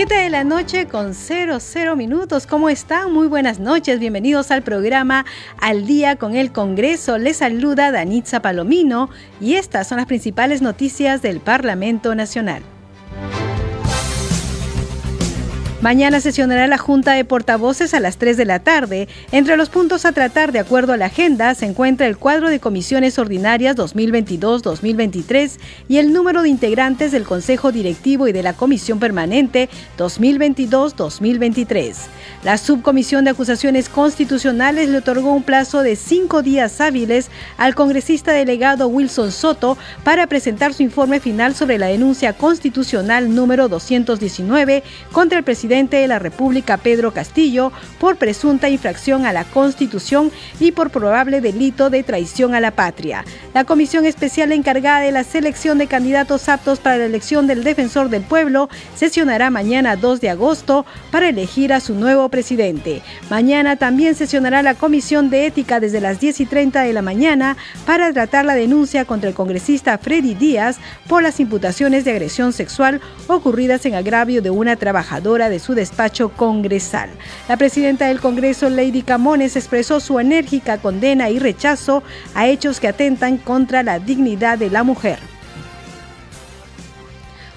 Siete de la noche con 00 minutos. ¿Cómo están? Muy buenas noches. Bienvenidos al programa Al Día con el Congreso. Les saluda Danitza Palomino y estas son las principales noticias del Parlamento Nacional. Mañana sesionará la Junta de Portavoces a las 3 de la tarde. Entre los puntos a tratar de acuerdo a la agenda se encuentra el cuadro de comisiones ordinarias 2022-2023 y el número de integrantes del Consejo Directivo y de la Comisión Permanente 2022-2023. La Subcomisión de Acusaciones Constitucionales le otorgó un plazo de cinco días hábiles al congresista delegado Wilson Soto para presentar su informe final sobre la denuncia constitucional número 219 contra el presidente de la República, Pedro Castillo, por presunta infracción a la Constitución y por probable delito de traición a la patria. La comisión especial encargada de la selección de candidatos aptos para la elección del defensor del pueblo sesionará mañana 2 de agosto para elegir a su nuevo presidente. Mañana también sesionará la comisión de ética desde las 10 y 30 de la mañana para tratar la denuncia contra el congresista Freddy Díaz por las imputaciones de agresión sexual ocurridas en agravio de una trabajadora de su despacho congresal. La presidenta del Congreso, Lady Camones, expresó su enérgica condena y rechazo a hechos que atentan contra la dignidad de la mujer.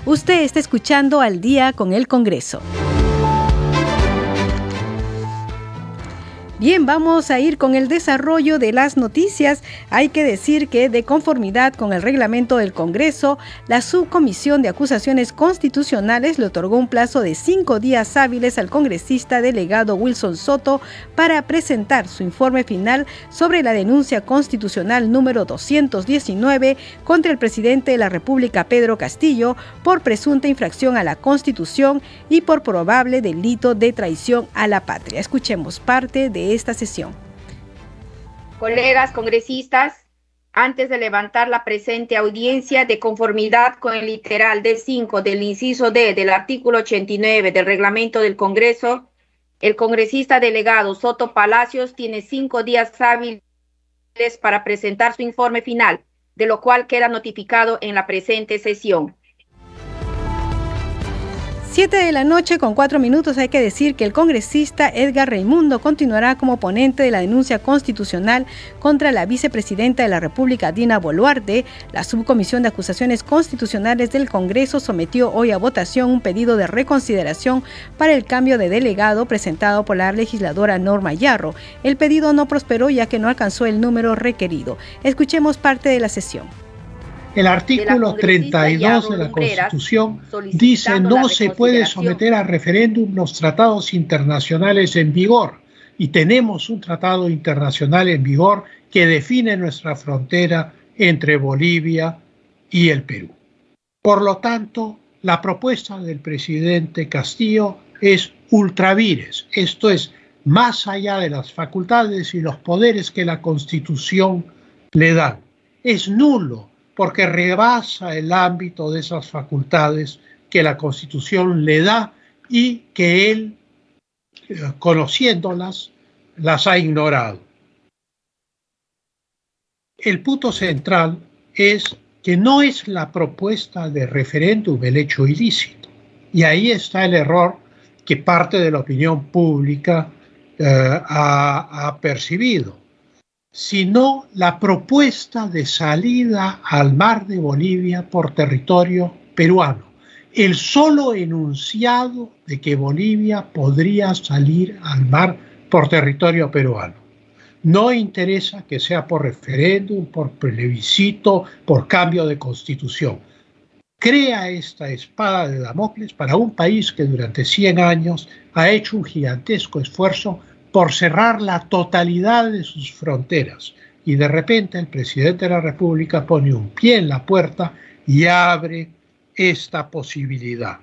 Usted está escuchando al día con el Congreso. Bien, vamos a ir con el desarrollo de las noticias. Hay que decir que de conformidad con el reglamento del Congreso, la Subcomisión de Acusaciones Constitucionales le otorgó un plazo de cinco días hábiles al congresista delegado Wilson Soto para presentar su informe final sobre la denuncia constitucional número 219 contra el presidente de la República, Pedro Castillo, por presunta infracción a la Constitución y por probable delito de traición a la patria. Escuchemos parte de esta sesión. Colegas congresistas, antes de levantar la presente audiencia de conformidad con el literal D5 del inciso D del artículo 89 del reglamento del Congreso, el congresista delegado Soto Palacios tiene cinco días hábiles para presentar su informe final, de lo cual queda notificado en la presente sesión. 7 de la noche con cuatro minutos hay que decir que el congresista Edgar Raimundo continuará como ponente de la denuncia constitucional contra la vicepresidenta de la República, Dina Boluarte. La subcomisión de acusaciones constitucionales del Congreso sometió hoy a votación un pedido de reconsideración para el cambio de delegado presentado por la legisladora Norma Yarro. El pedido no prosperó ya que no alcanzó el número requerido. Escuchemos parte de la sesión. El artículo 32 de la Constitución dice no se puede someter a referéndum los tratados internacionales en vigor y tenemos un tratado internacional en vigor que define nuestra frontera entre Bolivia y el Perú. Por lo tanto, la propuesta del presidente Castillo es ultravires, esto es, más allá de las facultades y los poderes que la Constitución le dan. Es nulo porque rebasa el ámbito de esas facultades que la Constitución le da y que él, eh, conociéndolas, las ha ignorado. El punto central es que no es la propuesta de referéndum el hecho ilícito. Y ahí está el error que parte de la opinión pública eh, ha, ha percibido sino la propuesta de salida al mar de Bolivia por territorio peruano. El solo enunciado de que Bolivia podría salir al mar por territorio peruano. No interesa que sea por referéndum, por plebiscito, por cambio de constitución. Crea esta espada de Damocles para un país que durante 100 años ha hecho un gigantesco esfuerzo por cerrar la totalidad de sus fronteras. Y de repente el presidente de la República pone un pie en la puerta y abre esta posibilidad.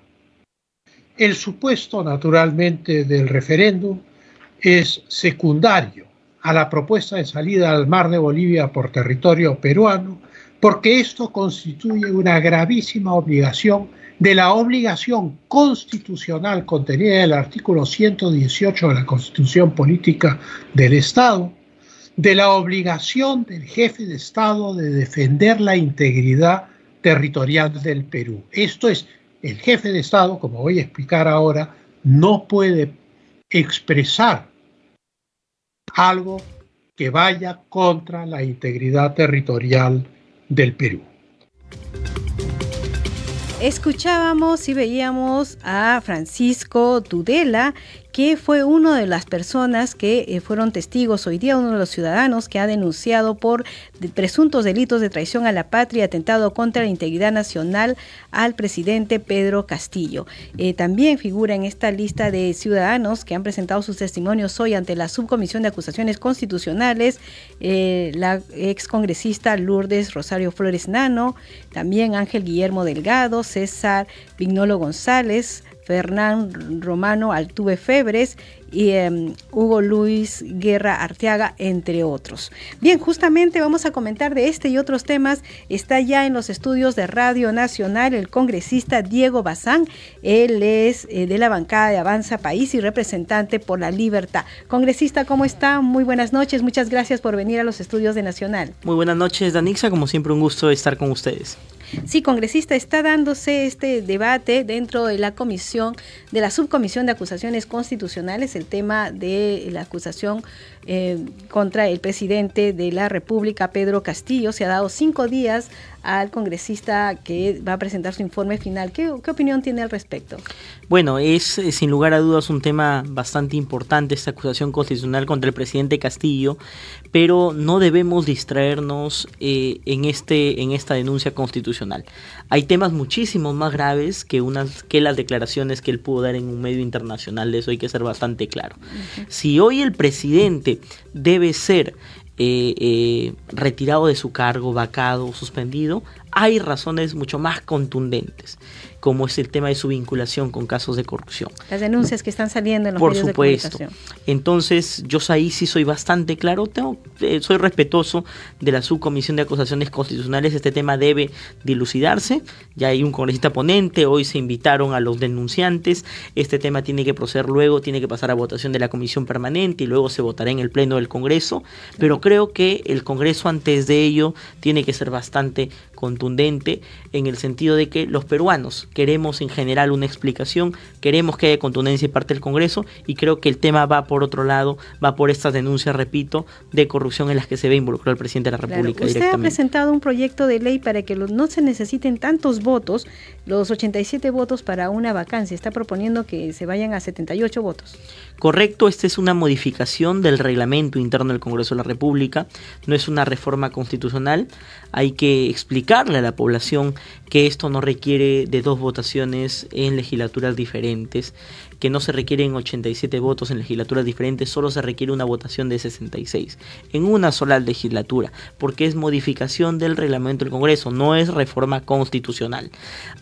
El supuesto, naturalmente, del referéndum es secundario a la propuesta de salida al mar de Bolivia por territorio peruano, porque esto constituye una gravísima obligación de la obligación constitucional contenida en el artículo 118 de la Constitución Política del Estado, de la obligación del jefe de Estado de defender la integridad territorial del Perú. Esto es, el jefe de Estado, como voy a explicar ahora, no puede expresar algo que vaya contra la integridad territorial del Perú. Escuchábamos y veíamos a Francisco Tudela, que fue una de las personas que eh, fueron testigos hoy día, uno de los ciudadanos que ha denunciado por presuntos delitos de traición a la patria atentado contra la integridad nacional al presidente Pedro Castillo. Eh, también figura en esta lista de ciudadanos que han presentado sus testimonios hoy ante la Subcomisión de Acusaciones Constitucionales, eh, la excongresista Lourdes Rosario Flores Nano, también Ángel Guillermo Delgado, César Vignolo González, Fernán Romano Altuve Febres y em, Hugo Luis Guerra Arteaga, entre otros. Bien, justamente vamos a comentar de este y otros temas. Está ya en los estudios de Radio Nacional el congresista Diego Bazán. Él es eh, de la bancada de Avanza País y representante por la libertad. Congresista, ¿cómo está? Muy buenas noches. Muchas gracias por venir a los estudios de Nacional. Muy buenas noches, Danixa. Como siempre, un gusto estar con ustedes. Sí, congresista, está dándose este debate dentro de la comisión, de la subcomisión de acusaciones constitucionales, el tema de la acusación eh, contra el presidente de la República, Pedro Castillo. Se ha dado cinco días al congresista que va a presentar su informe final. ¿Qué, opinión tiene al respecto? Bueno, es eh, sin lugar a dudas un tema bastante importante esta acusación constitucional contra el presidente Castillo, pero no debemos distraernos eh, en, este, en esta denuncia constitucional. Hay temas muchísimo más graves que, unas, que las declaraciones que él pudo dar en un medio internacional, de eso hay que ser bastante claro. Si hoy el presidente debe ser eh, eh, retirado de su cargo, vacado, suspendido, hay razones mucho más contundentes como es el tema de su vinculación con casos de corrupción. Las denuncias que están saliendo en los Por medios supuesto. de comunicación. Entonces, yo ahí sí soy bastante claro, tengo, eh, soy respetuoso de la subcomisión de acusaciones constitucionales, este tema debe dilucidarse, ya hay un congresista ponente, hoy se invitaron a los denunciantes, este tema tiene que proceder luego, tiene que pasar a votación de la comisión permanente y luego se votará en el pleno del Congreso, pero creo que el Congreso antes de ello tiene que ser bastante contundente en el sentido de que los peruanos queremos en general una explicación, queremos que haya contundencia de parte del Congreso y creo que el tema va por otro lado, va por estas denuncias, repito, de corrupción en las que se ve involucrado el presidente de la República Usted ha presentado un proyecto de ley para que no se necesiten tantos votos, los 87 votos para una vacancia. Está proponiendo que se vayan a 78 votos. Correcto, esta es una modificación del reglamento interno del Congreso de la República, no es una reforma constitucional. Hay que explicarle a la población que esto no requiere de dos votaciones en legislaturas diferentes, que no se requieren 87 votos en legislaturas diferentes, solo se requiere una votación de 66 en una sola legislatura, porque es modificación del reglamento del Congreso, no es reforma constitucional.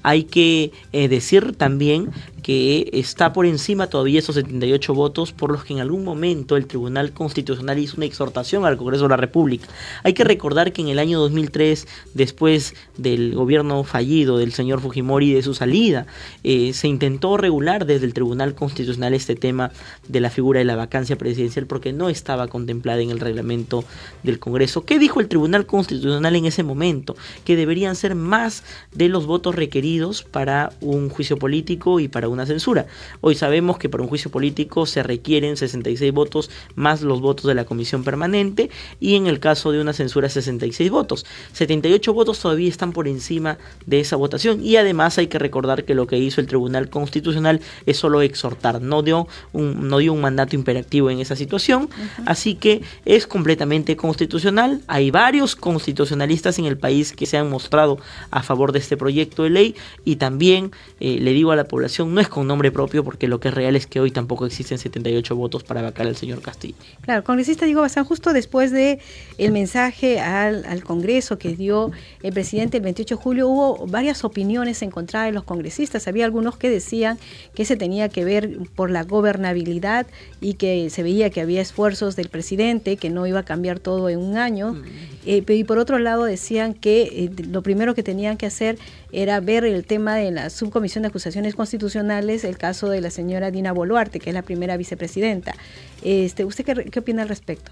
Hay que eh, decir también que está por encima todavía esos 78 votos por los que en algún momento el Tribunal Constitucional hizo una exhortación al Congreso de la República. Hay que recordar que en el año 2003, después del gobierno fallido del señor Fujimori y de su salida, eh, se intentó regular desde el Tribunal Constitucional este tema de la figura de la vacancia presidencial porque no estaba contemplada en el reglamento del Congreso. ¿Qué dijo el Tribunal Constitucional en ese momento? Que deberían ser más de los votos requeridos para un juicio político y para una censura. Hoy sabemos que para un juicio político se requieren 66 votos más los votos de la comisión permanente y en el caso de una censura 66 votos. 78 votos todavía están por encima de esa votación y además hay que recordar que lo que hizo el Tribunal Constitucional es solo exhortar, no dio un, no dio un mandato imperativo en esa situación, así que es completamente constitucional. Hay varios constitucionalistas en el país que se han mostrado a favor de este proyecto de ley y también eh, le digo a la población, no es con nombre propio porque lo que es real es que hoy tampoco existen 78 votos para vacar al señor Castillo. Claro, congresista Diego Bazán, justo después de el mensaje al, al Congreso que dio el presidente el 28 de julio hubo varias opiniones encontradas de los congresistas. Había algunos que decían que se tenía que ver por la gobernabilidad y que se veía que había esfuerzos del presidente, que no iba a cambiar todo en un año. Mm. Eh, y por otro lado decían que eh, lo primero que tenían que hacer era ver el tema de la subcomisión de acusaciones constitucionales, el caso de la señora Dina Boluarte, que es la primera vicepresidenta. Este, ¿Usted qué, qué opina al respecto?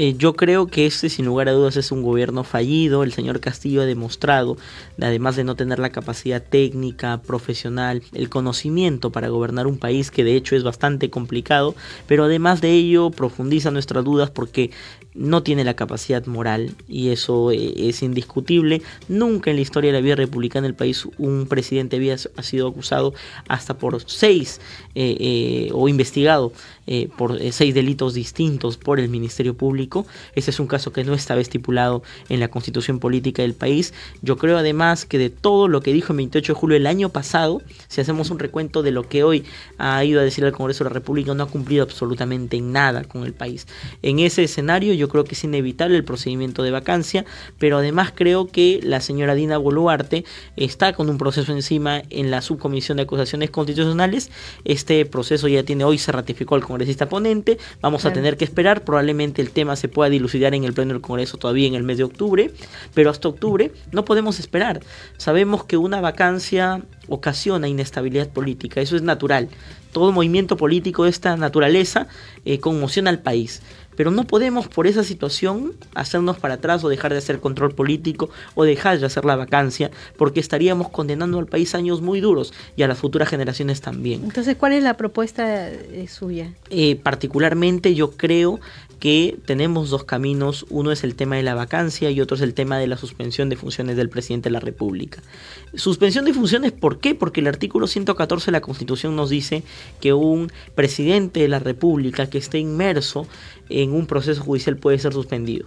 Eh, yo creo que este, sin lugar a dudas, es un gobierno fallido. El señor Castillo ha demostrado, además de no tener la capacidad técnica, profesional, el conocimiento para gobernar un país que de hecho es bastante complicado, pero además de ello profundiza nuestras dudas porque no tiene la capacidad moral y eso eh, es indiscutible. Nunca en la historia de la vida republicana del país un presidente había ha sido acusado hasta por seis eh, o investigado por seis delitos distintos por el Ministerio Público. Ese es un caso que no estaba estipulado en la constitución política del país. Yo creo además que de todo lo que dijo el 28 de julio del año pasado, si hacemos un recuento de lo que hoy ha ido a decir el Congreso de la República, no ha cumplido absolutamente nada con el país. En ese escenario yo creo que es inevitable el procedimiento de vacancia, pero además creo que la señora Dina Boluarte está con un proceso encima en la subcomisión de acusaciones constitucionales. Este proceso ya tiene hoy, se ratificó el congresista ponente, vamos a tener que esperar, probablemente el tema se pueda dilucidar en el pleno del Congreso todavía en el mes de octubre, pero hasta octubre no podemos esperar. Sabemos que una vacancia ocasiona inestabilidad política, eso es natural. Todo movimiento político de esta naturaleza eh, conmociona al país. Pero no podemos por esa situación hacernos para atrás o dejar de hacer control político o dejar de hacer la vacancia, porque estaríamos condenando al país años muy duros y a las futuras generaciones también. Entonces, ¿cuál es la propuesta eh, suya? Eh, particularmente yo creo que tenemos dos caminos, uno es el tema de la vacancia y otro es el tema de la suspensión de funciones del presidente de la República. Suspensión de funciones, ¿por qué? Porque el artículo 114 de la Constitución nos dice que un presidente de la República que esté inmerso en un proceso judicial puede ser suspendido.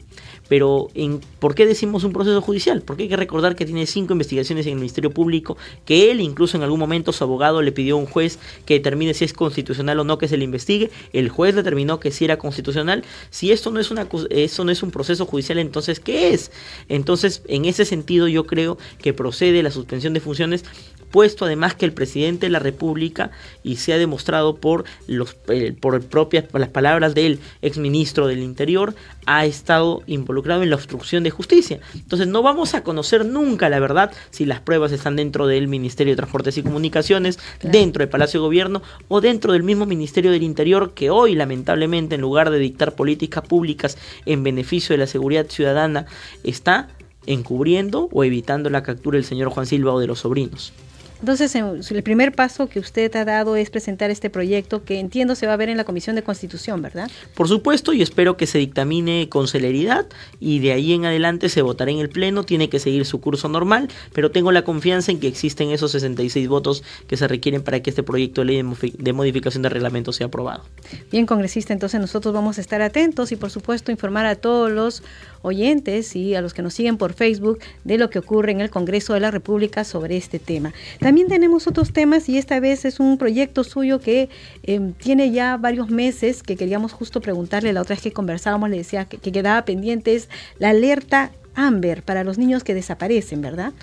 Pero en, ¿por qué decimos un proceso judicial? Porque hay que recordar que tiene cinco investigaciones en el Ministerio Público, que él incluso en algún momento su abogado le pidió a un juez que determine si es constitucional o no que se le investigue. El juez determinó que sí era constitucional. Si esto no es, una, eso no es un proceso judicial, entonces ¿qué es? Entonces, en ese sentido yo creo que procede la suspensión de funciones puesto además que el presidente de la República, y se ha demostrado por, los, eh, por propias las palabras del exministro del Interior, ha estado involucrado en la obstrucción de justicia. Entonces no vamos a conocer nunca la verdad si las pruebas están dentro del Ministerio de Transportes y Comunicaciones, dentro del Palacio de Gobierno o dentro del mismo Ministerio del Interior que hoy lamentablemente en lugar de dictar políticas públicas en beneficio de la seguridad ciudadana está encubriendo o evitando la captura del señor Juan Silva o de los sobrinos. Entonces, el primer paso que usted ha dado es presentar este proyecto que entiendo se va a ver en la Comisión de Constitución, ¿verdad? Por supuesto, y espero que se dictamine con celeridad y de ahí en adelante se votará en el Pleno, tiene que seguir su curso normal, pero tengo la confianza en que existen esos 66 votos que se requieren para que este proyecto de ley de modificación de reglamento sea aprobado. Bien, congresista, entonces nosotros vamos a estar atentos y por supuesto informar a todos los oyentes y a los que nos siguen por Facebook de lo que ocurre en el Congreso de la República sobre este tema. También tenemos otros temas y esta vez es un proyecto suyo que em, tiene ya varios meses que queríamos justo preguntarle, la otra vez que conversábamos le decía que, que quedaba pendiente es la alerta Amber para los niños que desaparecen, ¿verdad?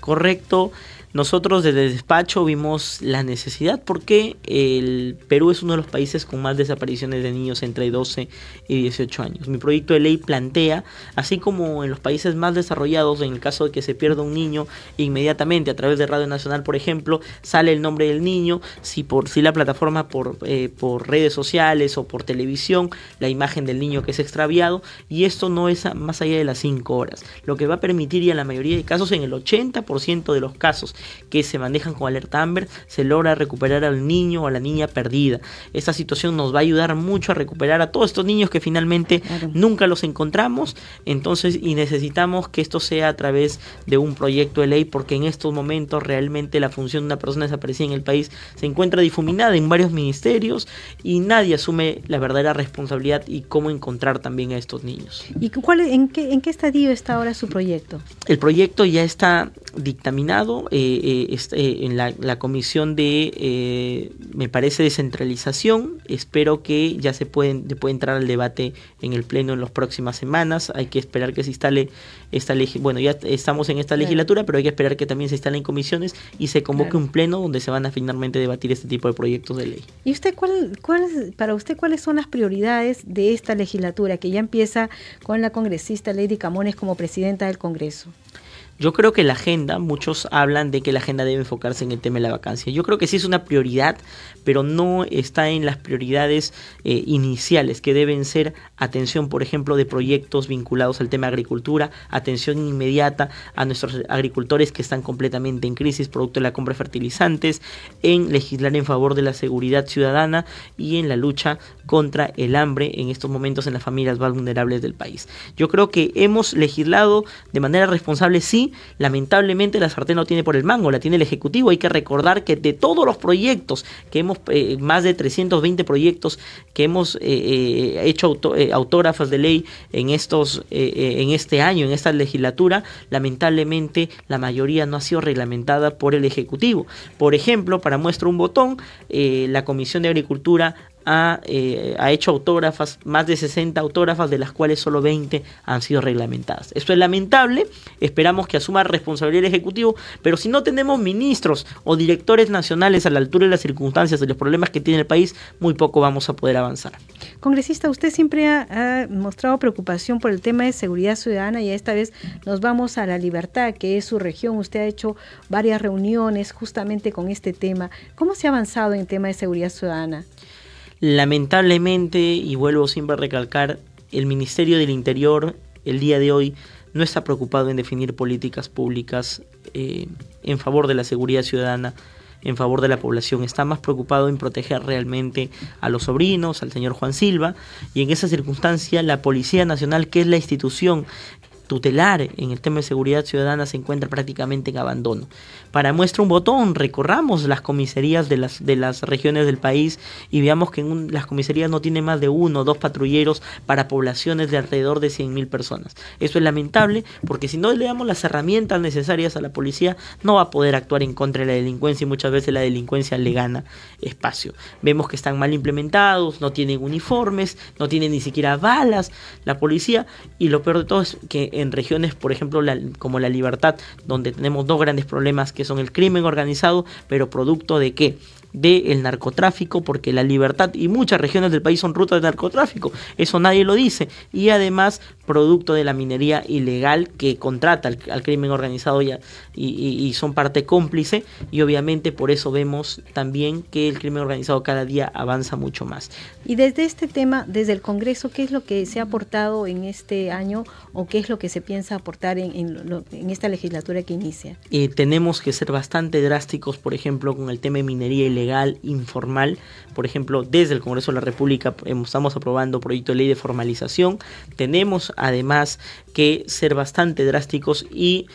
Correcto. Nosotros desde el despacho vimos la necesidad porque el Perú es uno de los países con más desapariciones de niños entre 12 y 18 años. Mi proyecto de ley plantea, así como en los países más desarrollados, en el caso de que se pierda un niño, inmediatamente a través de Radio Nacional, por ejemplo, sale el nombre del niño, si por si la plataforma por, eh, por redes sociales o por televisión, la imagen del niño que es extraviado, y esto no es más allá de las 5 horas, lo que va a permitir y en la mayoría de casos, en el 80% de los casos, que se manejan con alerta Amber, se logra recuperar al niño o a la niña perdida. Esta situación nos va a ayudar mucho a recuperar a todos estos niños que finalmente nunca los encontramos, entonces y necesitamos que esto sea a través de un proyecto de ley porque en estos momentos realmente la función de una persona desaparecida en el país se encuentra difuminada en varios ministerios y nadie asume la verdadera responsabilidad y cómo encontrar también a estos niños. ¿Y cuál, en, qué, en qué estadio está ahora su proyecto? El proyecto ya está dictaminado este, en la, comisión de, me parece, descentralización. Espero que ya se pueden, puede entrar al debate en el Pleno en las próximas semanas. Hay que esperar que se instale esta bueno, ya estamos en esta legislatura, pero hay que esperar que también se instale en comisiones y se convoque un Pleno donde se van a finalmente debatir este tipo de proyectos de ley. ¿Y usted cuál, cuál, para usted cuáles son las prioridades de esta legislatura que ya empieza con la congresista Lady Camones como presidenta del Congreso? Yo creo que la agenda, muchos hablan de que la agenda debe enfocarse en el tema de la vacancia. Yo creo que sí es una prioridad, pero no está en las prioridades eh, iniciales, que deben ser atención, por ejemplo, de proyectos vinculados al tema de agricultura, atención inmediata a nuestros agricultores que están completamente en crisis producto de la compra de fertilizantes, en legislar en favor de la seguridad ciudadana y en la lucha contra el hambre en estos momentos en las familias más vulnerables del país. Yo creo que hemos legislado de manera responsable, sí, lamentablemente la sartén no tiene por el mango, la tiene el Ejecutivo. Hay que recordar que de todos los proyectos que hemos, eh, más de 320 proyectos que hemos eh, eh, hecho autógrafas de ley en, estos, en este año, en esta legislatura, lamentablemente la mayoría no ha sido reglamentada por el Ejecutivo. Por ejemplo, para muestra un botón, la Comisión de Agricultura eh, ha, hecho autógrafas, más de 60 autógrafas, de las cuales solo 20 han sido reglamentadas. Esto es lamentable, esperamos que asuma responsabilidad el Ejecutivo, pero si no tenemos ministros o directores nacionales a la altura de las circunstancias de los problemas que tiene el país, muy poco vamos a poder avanzar. Congresista, usted siempre ha, mostrado preocupación por el tema de seguridad ciudadana y esta vez nos vamos a la libertad, que es su región. Usted ha hecho varias reuniones justamente con este tema. ¿Cómo se ha avanzado en tema de seguridad ciudadana? Lamentablemente, y vuelvo siempre a recalcar, el Ministerio del Interior el día de hoy no está preocupado en definir políticas públicas eh, en favor de la seguridad ciudadana, en favor de la población, está más preocupado en proteger realmente a los sobrinos, al señor Juan Silva, y en esa circunstancia la Policía Nacional, que es la institución tutelar en el tema de seguridad ciudadana se encuentra prácticamente en abandono. Para muestra un botón, recorramos las comisarías de las, de las regiones del país y veamos que las comisarías no tienen más de uno o dos patrulleros para poblaciones de alrededor de 100.000 personas. Eso es lamentable porque si no le damos las herramientas necesarias a la policía, no va a poder actuar en contra de la delincuencia y muchas veces la delincuencia le gana espacio. Vemos que están mal implementados, no tienen uniformes, no tienen ni siquiera balas la policía y lo peor de todo es que en regiones, por ejemplo, como la Libertad, donde tenemos dos grandes problemas que son el crimen organizado, pero producto de qué? Del narcotráfico, porque la libertad y muchas regiones del país son rutas de narcotráfico, eso nadie lo dice, y además producto de la minería ilegal que contrata al, crimen organizado y, y, son parte cómplice, y obviamente por eso vemos también que el crimen organizado cada día avanza mucho más. Y desde este tema, desde el Congreso, ¿qué es lo que se ha aportado en este año o qué es lo que se piensa aportar en, en, esta legislatura que inicia? Eh, tenemos que ser bastante drásticos, por ejemplo, con el tema de minería ilegal legal, informal. Por ejemplo, desde el Congreso de la República estamos aprobando proyecto de ley de formalización. Tenemos además que ser bastante drásticos y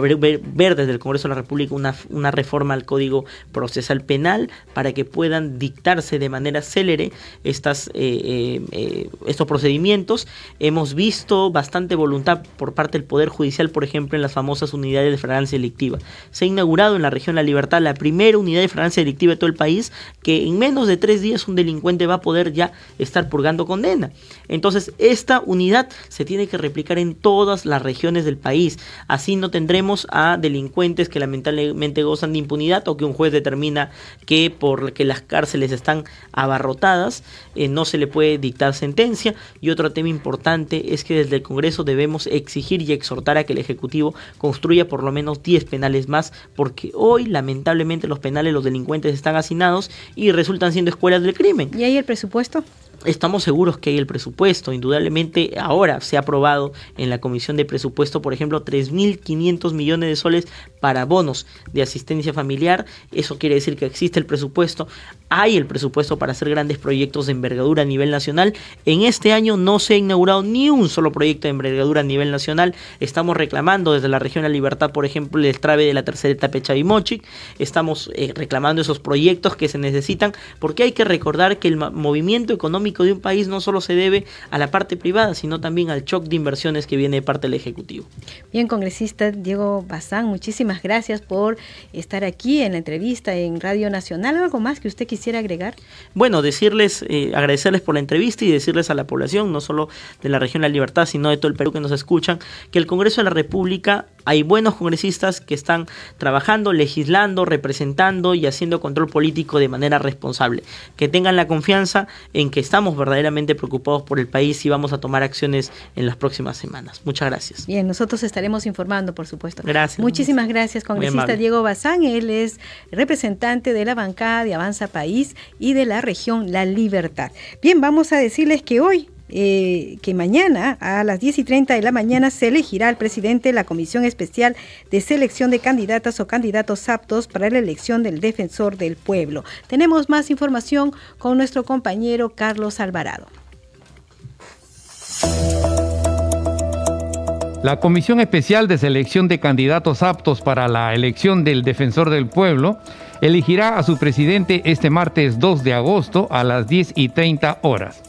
ver, desde el Congreso de la República una, una reforma al Código Procesal Penal para que puedan dictarse de manera célere estas, eh, eh, eh, estos procedimientos. Hemos visto bastante voluntad por parte del Poder Judicial, por ejemplo, en las famosas unidades de fragancia delictiva. Se ha inaugurado en la región La Libertad la primera unidad de fragancia delictiva todo el país, que en menos de tres días un delincuente va a poder ya estar purgando condena. Entonces, esta unidad se tiene que replicar en todas las regiones del país. Así no tendremos a delincuentes que lamentablemente gozan de impunidad o que un juez determina que porque las cárceles están abarrotadas, eh, no se le puede dictar sentencia. Y otro tema importante es que desde el Congreso debemos exigir y exhortar a que el Ejecutivo construya por lo menos 10 penales más, porque hoy lamentablemente los penales, los delincuentes están hacinados y resultan siendo escuelas del crimen. ¿Y ahí el presupuesto? Estamos seguros que hay el presupuesto. Indudablemente ahora se ha aprobado en la Comisión de Presupuesto, por ejemplo, 3.500 millones de soles para bonos de asistencia familiar. Eso quiere decir que existe el presupuesto. Hay el presupuesto para hacer grandes proyectos de envergadura a nivel nacional. En este año no se ha inaugurado ni un solo proyecto de envergadura a nivel nacional. Estamos reclamando desde la región de la Libertad, por ejemplo, el trave de la tercera etapa de Chavimochic. Estamos eh, reclamando esos proyectos que se necesitan porque hay que recordar que el movimiento económico de un país no solo se debe a la parte privada, sino también al shock de inversiones que viene de parte del Ejecutivo. Bien, congresista Diego Bazán, muchísimas gracias por estar aquí en la entrevista en Radio Nacional. ¿Algo más que usted quisiera agregar? Bueno, decirles, eh, agradecerles por la entrevista y decirles a la población, no solo de la región La Libertad, sino de todo el Perú que nos escuchan, que el Congreso de la República hay buenos congresistas que están trabajando, legislando, representando y haciendo control político de manera responsable. Que tengan la confianza en que estamos verdaderamente preocupados por el país y vamos a tomar acciones en las próximas semanas. Muchas gracias. Bien, nosotros estaremos informando, por supuesto. Gracias. Muchísimas gracias, congresista Diego Bazán. Él es representante de la bancada de Avanza País y de la región La Libertad. Bien, vamos a decirles que hoy eh, que mañana a las 10 y 30 de la mañana se elegirá al presidente de la Comisión Especial de Selección de Candidatas o Candidatos Aptos para la elección del Defensor del Pueblo. Tenemos más información con nuestro compañero Carlos Alvarado. La Comisión Especial de Selección de Candidatos Aptos para la elección del Defensor del Pueblo elegirá a su presidente este martes 2 de agosto a las 10 y 30 horas.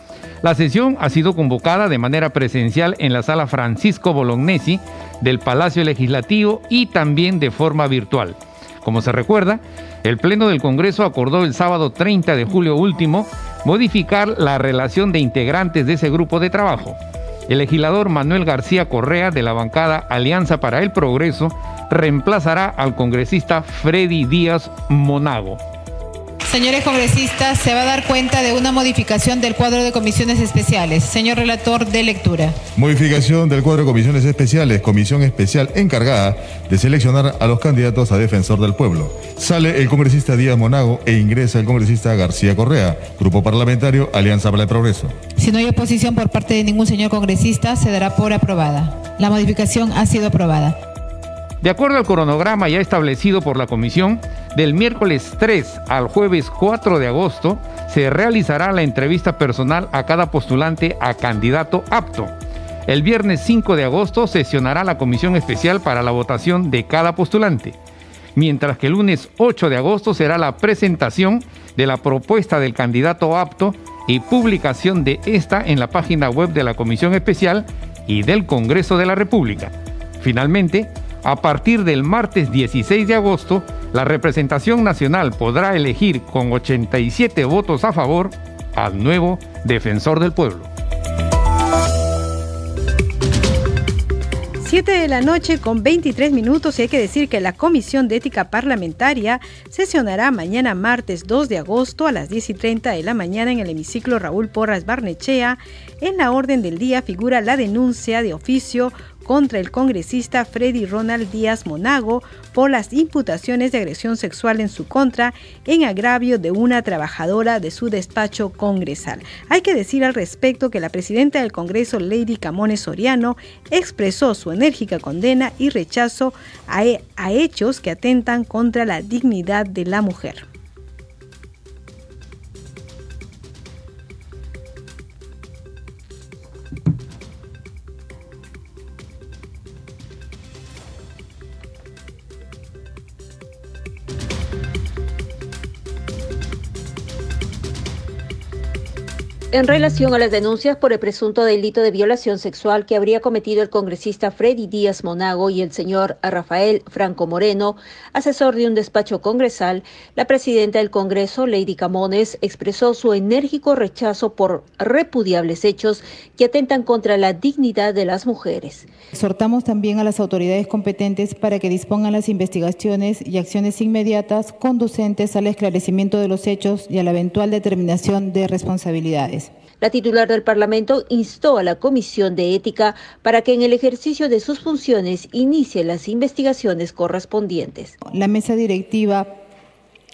La sesión ha sido convocada de manera presencial en la sala Francisco Bolognesi del Palacio Legislativo y también de forma virtual. Como se recuerda, el Pleno del Congreso acordó el sábado 30 de julio último modificar la relación de integrantes de ese grupo de trabajo. El legislador Manuel García Correa de la bancada Alianza para el Progreso reemplazará al congresista Freddy Díaz Monago. Señores congresistas, se va a dar cuenta de una modificación del cuadro de comisiones especiales. Señor relator de lectura. Modificación del cuadro de comisiones especiales. Comisión especial encargada de seleccionar a los candidatos a defensor del pueblo. Sale el congresista Díaz Monago e ingresa el congresista García Correa. Grupo parlamentario Alianza para el Progreso. Si no hay oposición por parte de ningún señor congresista, se dará por aprobada. La modificación ha sido aprobada. De acuerdo al cronograma ya establecido por la comisión, del miércoles 3 al jueves 4 de agosto se realizará la entrevista personal a cada postulante a candidato apto. El viernes 5 de agosto sesionará la comisión especial para la votación de cada postulante, mientras que el lunes 8 de agosto será la presentación de la propuesta del candidato apto y publicación de esta en la página web de la comisión especial y del Congreso de la República. Finalmente, a partir del martes 16 de agosto, la representación nacional podrá elegir con 87 votos a favor al nuevo defensor del pueblo. 7 de la noche con 23 minutos y hay que decir que la Comisión de Ética Parlamentaria sesionará mañana martes 2 de agosto a las 10 y 30 de la mañana en el hemiciclo Raúl Porras Barnechea. En la orden del día figura la denuncia de oficio contra el congresista Freddy Ronald Díaz Monago por las imputaciones de agresión sexual en su contra en agravio de una trabajadora de su despacho congresal. Hay que decir al respecto que la presidenta del Congreso, Lady Camones Soriano, expresó su enérgica condena y rechazo a, a hechos que atentan contra la dignidad de la mujer. En relación a las denuncias por el presunto delito de violación sexual que habría cometido el congresista Freddy Díaz Monago y el señor Rafael Franco Moreno, asesor de un despacho congresal, la presidenta del Congreso, Lady Camones, expresó su enérgico rechazo por repudiables hechos que atentan contra la dignidad de las mujeres. Exhortamos también a las autoridades competentes para que dispongan las investigaciones y acciones inmediatas conducentes al esclarecimiento de los hechos y a la eventual determinación de responsabilidades. La titular del Parlamento instó a la Comisión de Ética para que en el ejercicio de sus funciones inicie las investigaciones correspondientes. La mesa directiva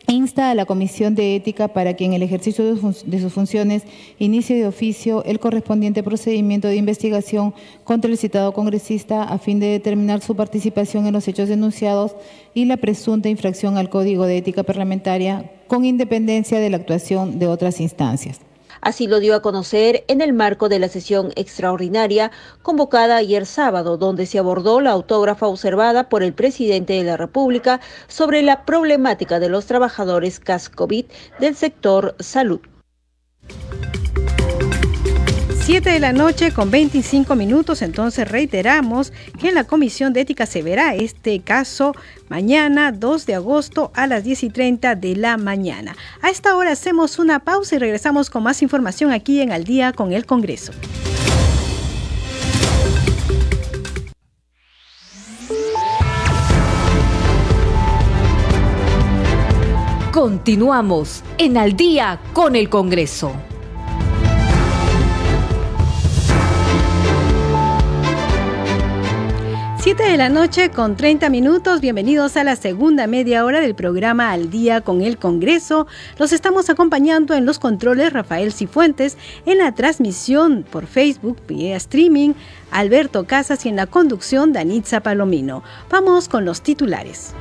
insta a la Comisión de Ética para que en el ejercicio de sus funciones inicie de oficio el correspondiente procedimiento de investigación contra el citado congresista a fin de determinar su participación en los hechos denunciados y la presunta infracción al Código de Ética Parlamentaria con independencia de la actuación de otras instancias. Así lo dio a conocer en el marco de la sesión extraordinaria convocada ayer sábado, donde se abordó la autógrafa observada por el presidente de la República sobre la problemática de los trabajadores CAS-COVID del sector salud. 7 de la noche con 25 minutos, entonces reiteramos que en la Comisión de Ética se verá este caso mañana 2 de agosto a las 10 y 30 de la mañana. A esta hora hacemos una pausa y regresamos con más información aquí en Al día con el Congreso. Continuamos en Al día con el Congreso. 7 de la noche con 30 minutos. Bienvenidos a la segunda media hora del programa Al Día con el Congreso. Los estamos acompañando en los controles Rafael Cifuentes, en la transmisión por Facebook vía streaming Alberto Casas y en la conducción Danitza Palomino. Vamos con los titulares.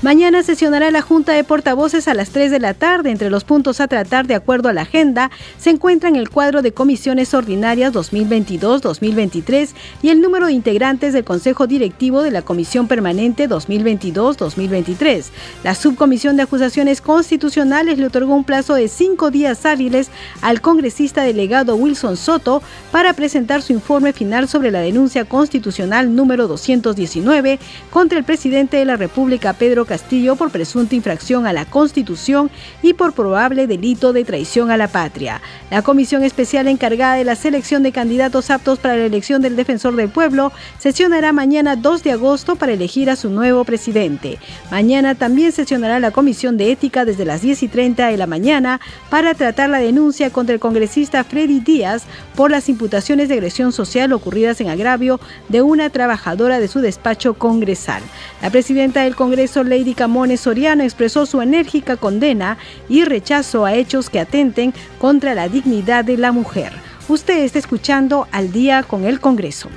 Mañana sesionará la Junta de Portavoces a las 3 de la tarde. Entre los puntos a tratar de acuerdo a la agenda se encuentran el cuadro de comisiones ordinarias 2022-2023 y el número de integrantes del Consejo Directivo de la Comisión Permanente 2022-2023. La Subcomisión de Acusaciones Constitucionales le otorgó un plazo de cinco días hábiles al congresista delegado Wilson Soto para presentar su informe final sobre la denuncia constitucional número 219 contra el presidente de la República, Pedro Castillo por presunta infracción a la Constitución y por probable delito de traición a la patria. La comisión especial encargada de la selección de candidatos aptos para la elección del defensor del pueblo sesionará mañana 2 de agosto para elegir a su nuevo presidente. Mañana también sesionará la comisión de ética desde las 10 y 30 de la mañana para tratar la denuncia contra el congresista Freddy Díaz por las imputaciones de agresión social ocurridas en agravio de una trabajadora de su despacho congresal. La presidenta del Congreso, Lady Camones Soriano expresó su enérgica condena y rechazo a hechos que atenten contra la dignidad de la mujer. Usted está escuchando al día con el Congreso.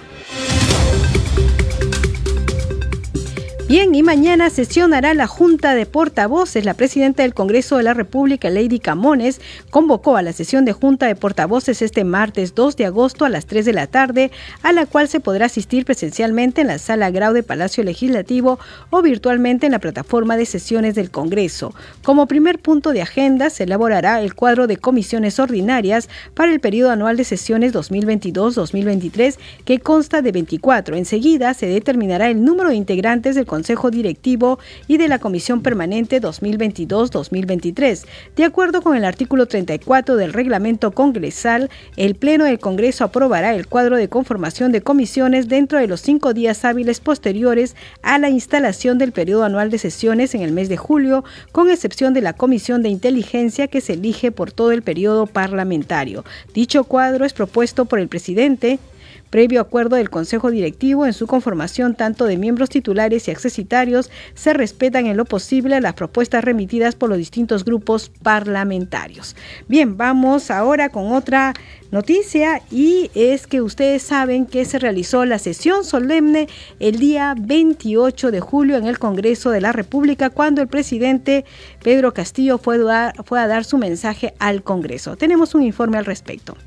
Bien, y mañana sesionará la Junta de Portavoces. La presidenta del Congreso de la República, Lady Camones, convocó a la sesión de Junta de Portavoces este martes 2 de agosto a las 3 de la tarde, a la cual se podrá asistir presencialmente en la Sala Grau de Palacio Legislativo o virtualmente en la plataforma de sesiones del Congreso. Como primer punto de agenda, se elaborará el cuadro de comisiones ordinarias para el periodo anual de sesiones 2022-2023, que consta de 24. Enseguida se determinará el número de integrantes del Consejo Consejo Directivo y de la Comisión Permanente 2022-2023. De acuerdo con el artículo 34 del reglamento congresal, el Pleno del Congreso aprobará el cuadro de conformación de comisiones dentro de los cinco días hábiles posteriores a la instalación del periodo anual de sesiones en el mes de julio, con excepción de la Comisión de Inteligencia que se elige por todo el periodo parlamentario. Dicho cuadro es propuesto por el presidente Previo acuerdo del Consejo Directivo, en su conformación tanto de miembros titulares y accesitarios, se respetan en lo posible las propuestas remitidas por los distintos grupos parlamentarios. Bien, vamos ahora con otra noticia y es que ustedes saben que se realizó la sesión solemne el día 28 de julio en el Congreso de la República cuando el presidente Pedro Castillo fue, fue a dar su mensaje al Congreso. Tenemos un informe al respecto.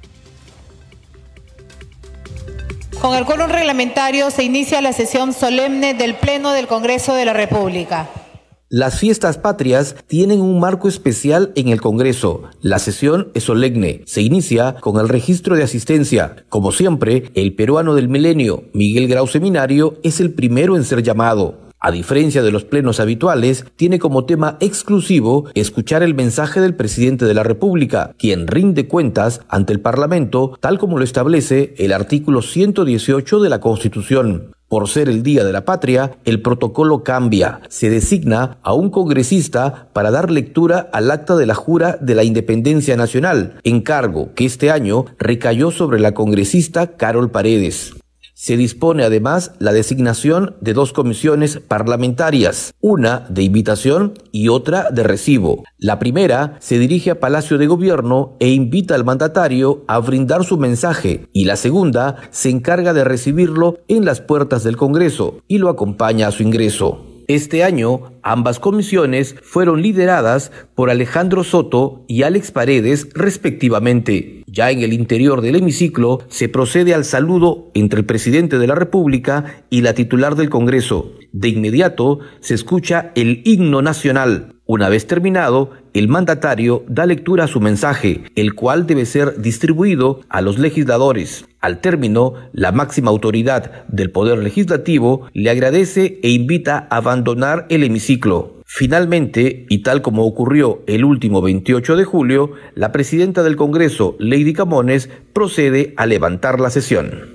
Con el quórum reglamentario se inicia la sesión solemne del Pleno del Congreso de la República. Las fiestas patrias tienen un marco especial en el Congreso. La sesión es solemne. Se inicia con el registro de asistencia. Como siempre, el peruano del milenio, Miguel Grau Seminario, es el primero en ser llamado a diferencia de los plenos habituales, tiene como tema exclusivo escuchar el mensaje del presidente de la República, quien rinde cuentas ante el Parlamento, tal como lo establece el artículo 118 de la Constitución. Por ser el Día de la Patria, el protocolo cambia. Se designa a un congresista para dar lectura al acta de la jura de la Independencia Nacional, encargo que este año recayó sobre la congresista Carol Paredes. Se dispone además la designación de dos comisiones parlamentarias, una de invitación y otra de recibo. La primera se dirige a Palacio de Gobierno e invita al mandatario a brindar su mensaje y la segunda se encarga de recibirlo en las puertas del Congreso y lo acompaña a su ingreso. Este año, ambas comisiones fueron lideradas por Alejandro Soto y Alex Paredes, respectivamente. Ya en el interior del hemiciclo se procede al saludo entre el presidente de la República y la titular del Congreso. De inmediato se escucha el himno nacional. Una vez terminado, el mandatario da lectura a su mensaje, el cual debe ser distribuido a los legisladores. Al término, la máxima autoridad del Poder Legislativo le agradece e invita a abandonar el hemiciclo. Finalmente, y tal como ocurrió el último 28 de julio, la presidenta del Congreso, Lady Camones, procede a levantar la sesión.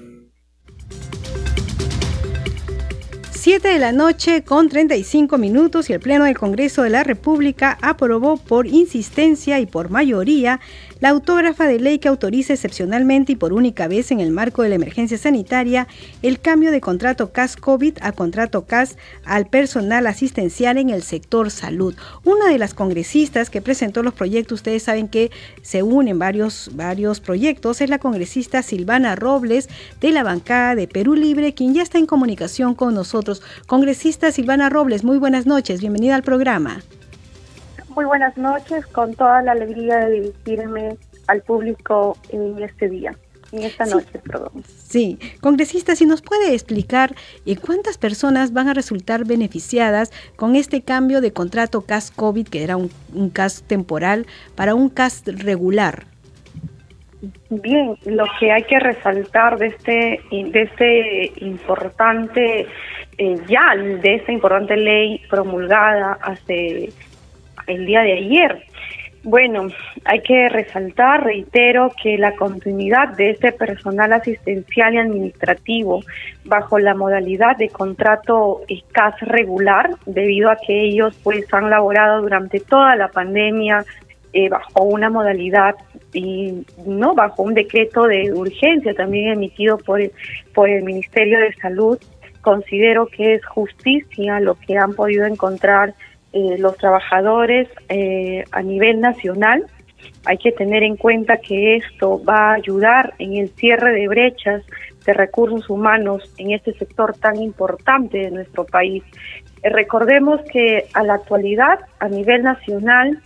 7 de la noche con 35 minutos y el Pleno del Congreso de la República aprobó por insistencia y por mayoría la autógrafa de ley que autoriza excepcionalmente y por única vez en el marco de la emergencia sanitaria el cambio de contrato CAS-COVID a contrato CAS al personal asistencial en el sector salud. Una de las congresistas que presentó los proyectos, ustedes saben que se unen varios, varios proyectos, es la congresista Silvana Robles de la bancada de Perú Libre, quien ya está en comunicación con nosotros. Congresista Silvana Robles, muy buenas noches, bienvenida al programa muy buenas noches, con toda la alegría de dirigirme al público en este día. En esta noche, perdón. Sí, congresista, si nos puede explicar eh, cuántas personas van a resultar beneficiadas con este cambio de contrato CAS COVID, que era un, CAS temporal, para un CAS regular. Bien, lo que hay que resaltar de este, de este importante, eh, ya de esta importante ley promulgada hace el día de ayer. Bueno, hay que resaltar, reitero, que la continuidad de este personal asistencial y administrativo bajo la modalidad de contrato escas regular, debido a que ellos pues han laborado durante toda la pandemia eh, bajo una modalidad y no bajo un decreto de urgencia también emitido por por el Ministerio de Salud, considero que es justicia lo que han podido encontrar eh, los trabajadores eh, a nivel nacional. Hay que tener en cuenta que esto va a ayudar en el cierre de brechas de recursos humanos en este sector tan importante de nuestro país. Eh, recordemos que a la actualidad, a nivel nacional,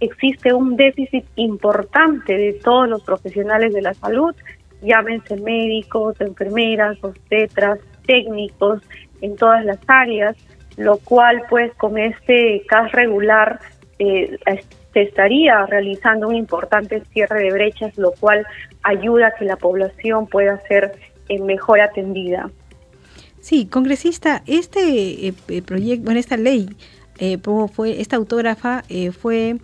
existe un déficit importante de todos los profesionales de la salud, llámense médicos, enfermeras, obstetras, técnicos, en todas las áreas lo cual pues con este CAS regular eh, se estaría realizando un importante cierre de brechas, lo cual ayuda a que la población pueda ser eh, mejor atendida. Sí, congresista, este eh, proyecto, bueno, esta ley, fue esta autógrafa fue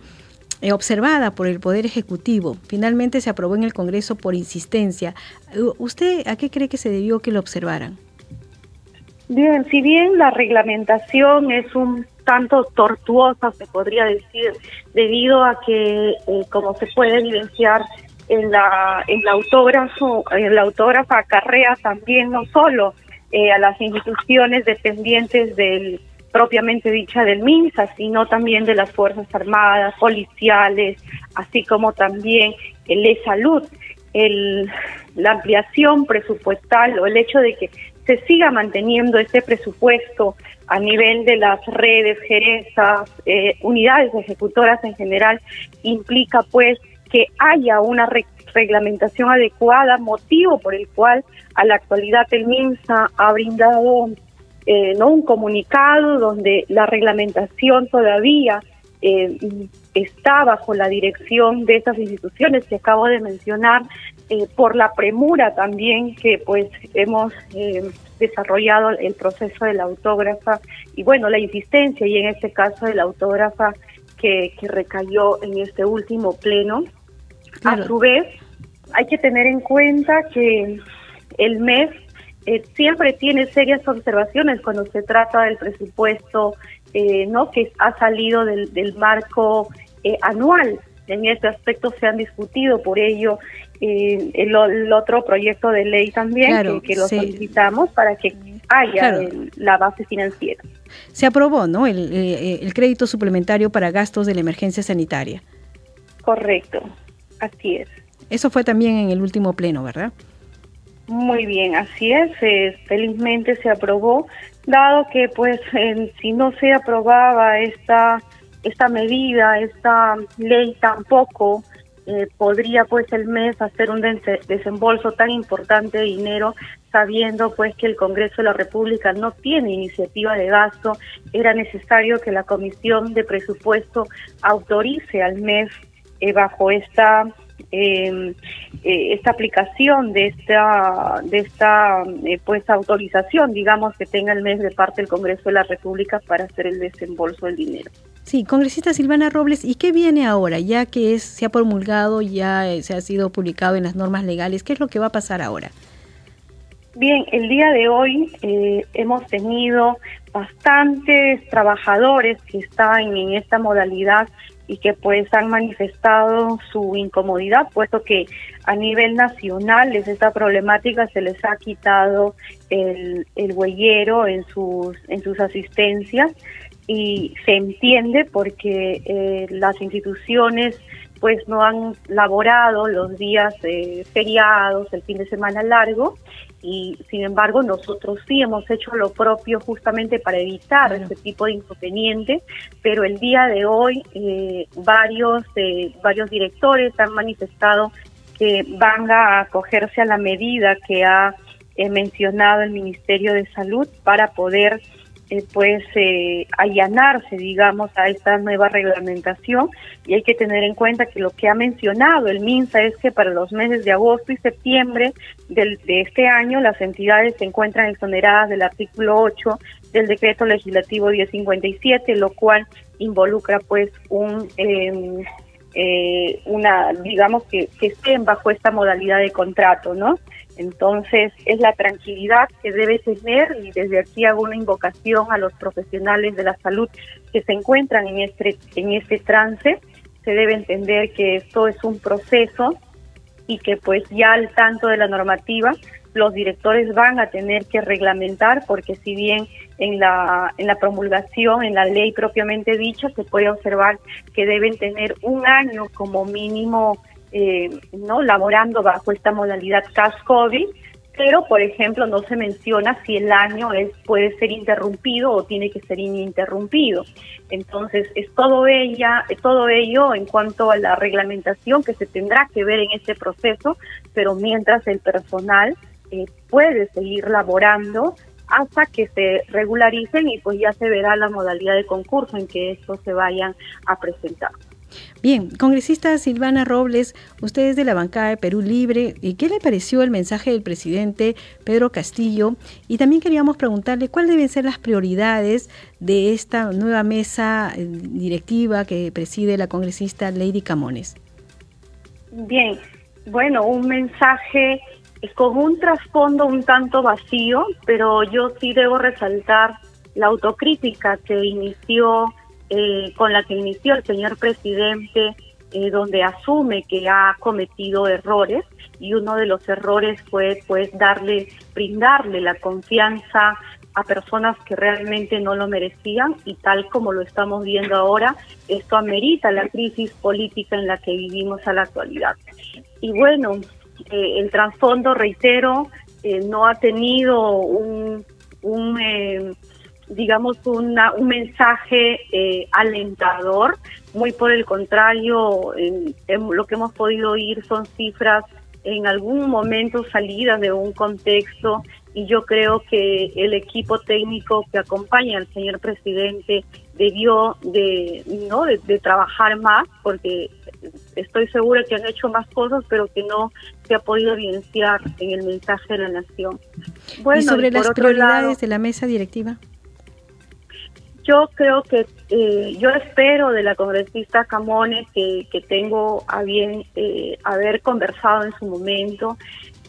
observada por el Poder Ejecutivo. Finalmente se aprobó en el Congreso por insistencia. ¿Usted a qué cree que se debió que lo observaran? Bien, si bien la reglamentación es un tanto tortuosa, se podría decir, debido a que, eh, como se puede evidenciar en la, en la autógrafo, en la autógrafa acarrea también no solo eh, a las instituciones dependientes del propiamente dicha del MINSA, sino también de las Fuerzas Armadas, policiales, así como también el de salud. El, la ampliación presupuestal o el hecho de que se siga manteniendo este presupuesto a nivel de las redes, gerezas, eh, unidades ejecutoras en general, implica pues que haya una reglamentación adecuada, motivo por el cual a la actualidad el MINSA ha brindado eh, no un comunicado donde la reglamentación todavía eh, está bajo la dirección de estas instituciones que acabo de mencionar, eh, por la premura también que pues hemos eh, desarrollado el proceso de la autógrafa y bueno, la insistencia y en este caso de la autógrafa que, que recayó en este último pleno. A su vez, hay que tener en cuenta que el mes eh, siempre tiene serias observaciones cuando se trata del presupuesto eh, no que ha salido del, del marco eh, anual. En este aspecto se han discutido, por ello el, el, otro proyecto de ley también que, lo solicitamos para que haya la base financiera. Se aprobó, ¿no? El, el crédito suplementario para gastos de la emergencia sanitaria. Correcto, así es. Eso fue también en el último pleno, ¿verdad? Muy bien, así es. felizmente se aprobó, dado que pues si no se aprobaba esta esta medida, esta ley tampoco eh, podría pues el mes hacer un desembolso tan importante de dinero sabiendo pues que el Congreso de la República no tiene iniciativa de gasto, era necesario que la Comisión de Presupuesto autorice al mes eh, bajo esta eh, esta aplicación de esta de esta eh, pues autorización digamos que tenga el mes de parte del Congreso de la República para hacer el desembolso del dinero. Sí, congresista Silvana Robles, ¿y qué viene ahora? Ya que es, se ha promulgado, ya se ha sido publicado en las normas legales, ¿qué es lo que va a pasar ahora? Bien, el día de hoy eh, hemos tenido bastantes trabajadores que están en esta modalidad y que pues han manifestado su incomodidad, puesto que a nivel nacional desde esta problemática se les ha quitado el, el huellero en sus, en sus asistencias y se entiende porque eh, las instituciones pues no han laborado los días eh, feriados, el fin de semana largo, y sin embargo nosotros sí hemos hecho lo propio justamente para evitar este tipo de inconveniente, pero el día de hoy eh, varios, eh, varios directores han manifestado que van a acogerse a la medida que ha eh, mencionado el Ministerio de Salud para poder eh, pues eh, allanarse, digamos, a esta nueva reglamentación y hay que tener en cuenta que lo que ha mencionado el MINSA es que para los meses de agosto y septiembre del, de este año las entidades se encuentran exoneradas del artículo 8 del decreto legislativo 1057, lo cual involucra pues un... Em, eh, una, digamos que, que estén bajo esta modalidad de contrato, ¿no? Entonces, es la tranquilidad que debe tener y desde aquí hago una invocación a los profesionales de la salud que se encuentran en este, en este trance. Se debe entender que esto es un proceso y que pues ya al tanto de la normativa los directores van a tener que reglamentar porque si bien en la, en la promulgación, en la ley propiamente dicha, se puede observar que deben tener un año como mínimo eh, no laborando bajo esta modalidad CAS-COVID, pero por ejemplo no se menciona si el año es puede ser interrumpido o tiene que ser ininterrumpido. Entonces es todo ella, todo ello en cuanto a la reglamentación que se tendrá que ver en este proceso, pero mientras el personal eh, puede seguir laborando hasta que se regularicen y pues ya se verá la modalidad de concurso en que estos se vayan a presentar. Bien, congresista Silvana Robles, usted es de la bancada de Perú Libre. ¿Y qué le pareció el mensaje del presidente Pedro Castillo? Y también queríamos preguntarle cuáles deben ser las prioridades de esta nueva mesa eh, directiva que preside la congresista Lady Camones. Bien, bueno, un mensaje con un trasfondo un tanto vacío, pero yo sí debo resaltar la autocrítica que inició eh, con la que inició el señor presidente, eh, donde asume que ha cometido errores y uno de los errores fue pues darle, brindarle la confianza a personas que realmente no lo merecían y tal como lo estamos viendo ahora, esto amerita la crisis política en la que vivimos a la actualidad. Y bueno, eh, el trasfondo, reitero, no ha tenido un digamos, una, un mensaje eh, alentador. Muy por el contrario, lo que hemos podido oír son cifras en algún momento salidas de un contexto y yo creo que el equipo técnico que acompaña al señor presidente debió de no de, trabajar más porque estoy segura que han hecho más cosas pero que no se ha podido evidenciar en el mensaje de la nación. Bueno, ¿Y sobre las prioridades de la mesa directiva? Yo creo que eh, yo espero de la congresista Camones que, que tengo a bien eh, haber conversado en su momento